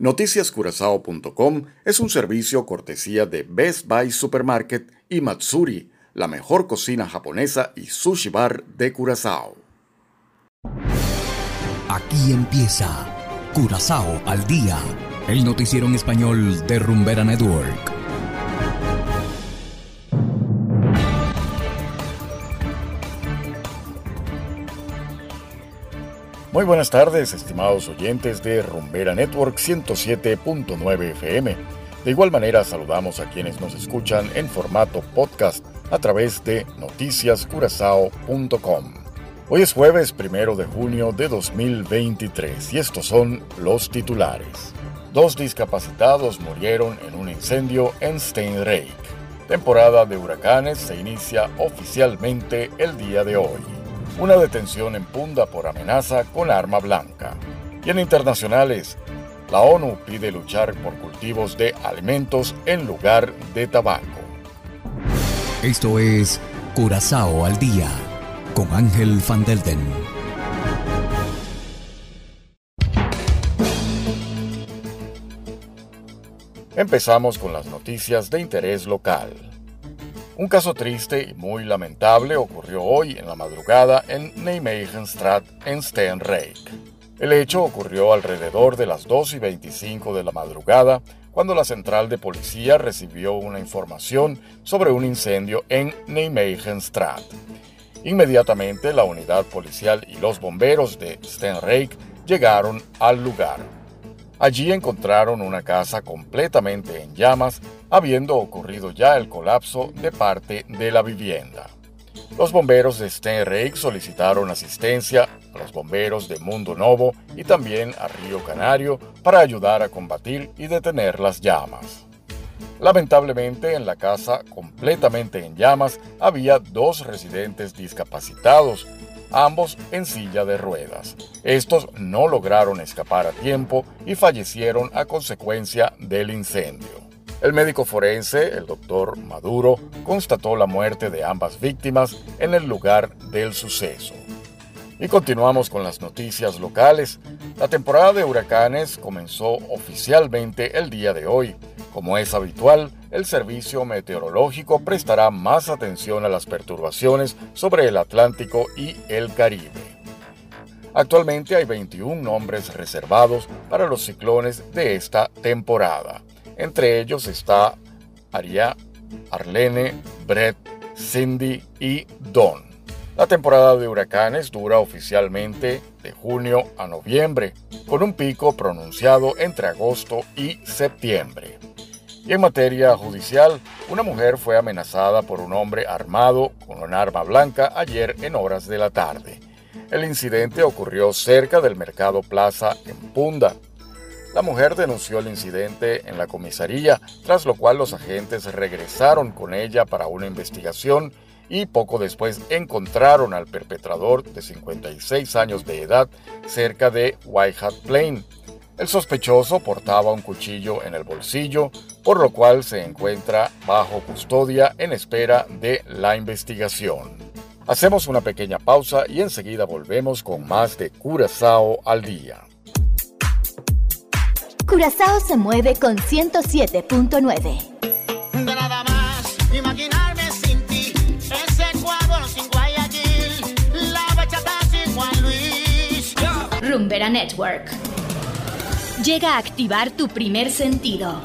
Noticiascurazao.com es un servicio cortesía de Best Buy Supermarket y Matsuri, la mejor cocina japonesa y sushi bar de Curazao. Aquí empieza Curazao al día, el noticiero en español de Rumbera Network. Muy buenas tardes, estimados oyentes de Rumbera Network 107.9 FM. De igual manera saludamos a quienes nos escuchan en formato podcast a través de noticiascurazao.com. Hoy es jueves primero de junio de 2023 y estos son los titulares. Dos discapacitados murieron en un incendio en Steinreich. Temporada de huracanes se inicia oficialmente el día de hoy una detención en Punda por amenaza con arma blanca. Y en internacionales, la ONU pide luchar por cultivos de alimentos en lugar de tabaco. Esto es Curazao al día con Ángel Van Delden. Empezamos con las noticias de interés local. Un caso triste y muy lamentable ocurrió hoy en la madrugada en Nijmegen-straat en Steenrijk. El hecho ocurrió alrededor de las 2 y 25 de la madrugada cuando la central de policía recibió una información sobre un incendio en Nijmegen-straat. Inmediatamente la unidad policial y los bomberos de Steenrijk llegaron al lugar. Allí encontraron una casa completamente en llamas, habiendo ocurrido ya el colapso de parte de la vivienda. Los bomberos de Steenrijk solicitaron asistencia a los bomberos de Mundo Novo y también a Río Canario para ayudar a combatir y detener las llamas. Lamentablemente, en la casa completamente en llamas había dos residentes discapacitados, ambos en silla de ruedas. Estos no lograron escapar a tiempo y fallecieron a consecuencia del incendio. El médico forense, el doctor Maduro, constató la muerte de ambas víctimas en el lugar del suceso. Y continuamos con las noticias locales. La temporada de huracanes comenzó oficialmente el día de hoy. Como es habitual, el servicio meteorológico prestará más atención a las perturbaciones sobre el Atlántico y el Caribe. Actualmente hay 21 nombres reservados para los ciclones de esta temporada. Entre ellos está Aria, Arlene, Brett, Cindy y Don. La temporada de huracanes dura oficialmente de junio a noviembre, con un pico pronunciado entre agosto y septiembre. Y en materia judicial, una mujer fue amenazada por un hombre armado con un arma blanca ayer en horas de la tarde. El incidente ocurrió cerca del Mercado Plaza en Punda. La mujer denunció el incidente en la comisaría, tras lo cual los agentes regresaron con ella para una investigación y poco después encontraron al perpetrador de 56 años de edad cerca de White Hat Plain. El sospechoso portaba un cuchillo en el bolsillo, por lo cual se encuentra bajo custodia en espera de la investigación. Hacemos una pequeña pausa y enseguida volvemos con más de Curazao al día. Curazao se mueve con 107.9. Rumbera Network. Llega a activar tu primer sentido.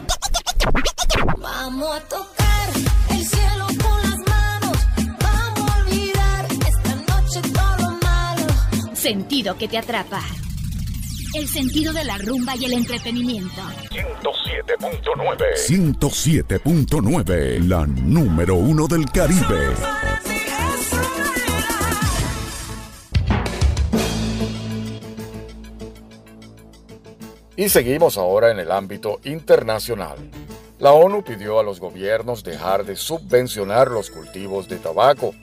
Vamos a tocar el cielo con las manos. Vamos a olvidar esta noche todo malo. Sentido que te atrapa. El sentido de la rumba y el entretenimiento. 107.9. 107.9, la número uno del Caribe. Y seguimos ahora en el ámbito internacional. La ONU pidió a los gobiernos dejar de subvencionar los cultivos de tabaco.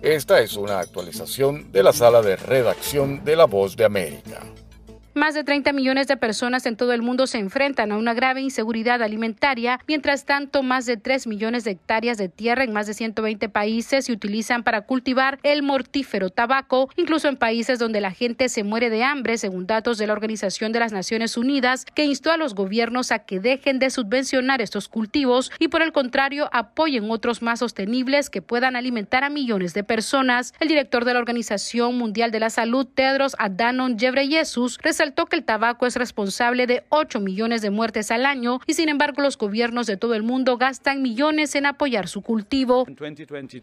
Esta es una actualización de la sala de redacción de La Voz de América. Más de 30 millones de personas en todo el mundo se enfrentan a una grave inseguridad alimentaria. Mientras tanto, más de 3 millones de hectáreas de tierra en más de 120 países se utilizan para cultivar el mortífero tabaco, incluso en países donde la gente se muere de hambre, según datos de la Organización de las Naciones Unidas, que instó a los gobiernos a que dejen de subvencionar estos cultivos y por el contrario apoyen otros más sostenibles que puedan alimentar a millones de personas. El director de la Organización Mundial de la Salud, Tedros Adhanom Ghebreyesus, resaltó que el tabaco es responsable de 8 millones de muertes al año y sin embargo los gobiernos de todo el mundo gastan millones en apoyar su cultivo.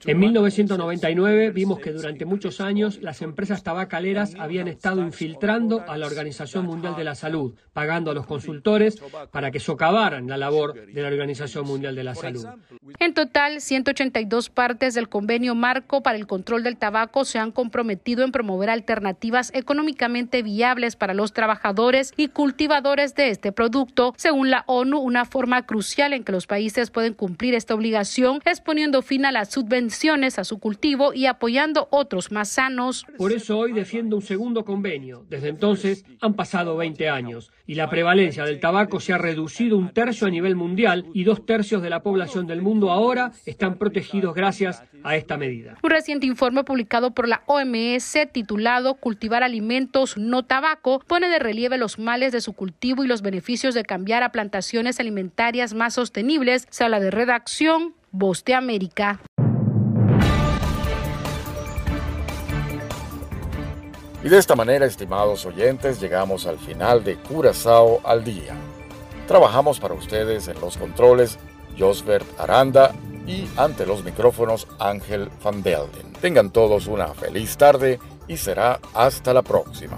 En 1999 vimos que durante muchos años las empresas tabacaleras habían estado infiltrando a la Organización Mundial de la Salud, pagando a los consultores para que socavaran la labor de la Organización Mundial de la Salud. En total, 182 partes del convenio marco para el control del tabaco se han comprometido en promover alternativas económicamente viables para los trabajadores y cultivadores de este producto. Según la ONU, una forma crucial en que los países pueden cumplir esta obligación es poniendo fin a las subvenciones a su cultivo y apoyando otros más sanos. Por eso hoy defiendo un segundo convenio. Desde entonces han pasado 20 años y la prevalencia del tabaco se ha reducido un tercio a nivel mundial y dos tercios de la población del mundo ahora están protegidos gracias a esta medida. Un reciente informe publicado por la OMS titulado Cultivar alimentos no tabaco de relieve los males de su cultivo y los beneficios de cambiar a plantaciones alimentarias más sostenibles. Sala de redacción, Voz América. Y de esta manera, estimados oyentes, llegamos al final de Curazao al día. Trabajamos para ustedes en los controles Josbert Aranda y ante los micrófonos Ángel Van Delden. Tengan todos una feliz tarde y será hasta la próxima.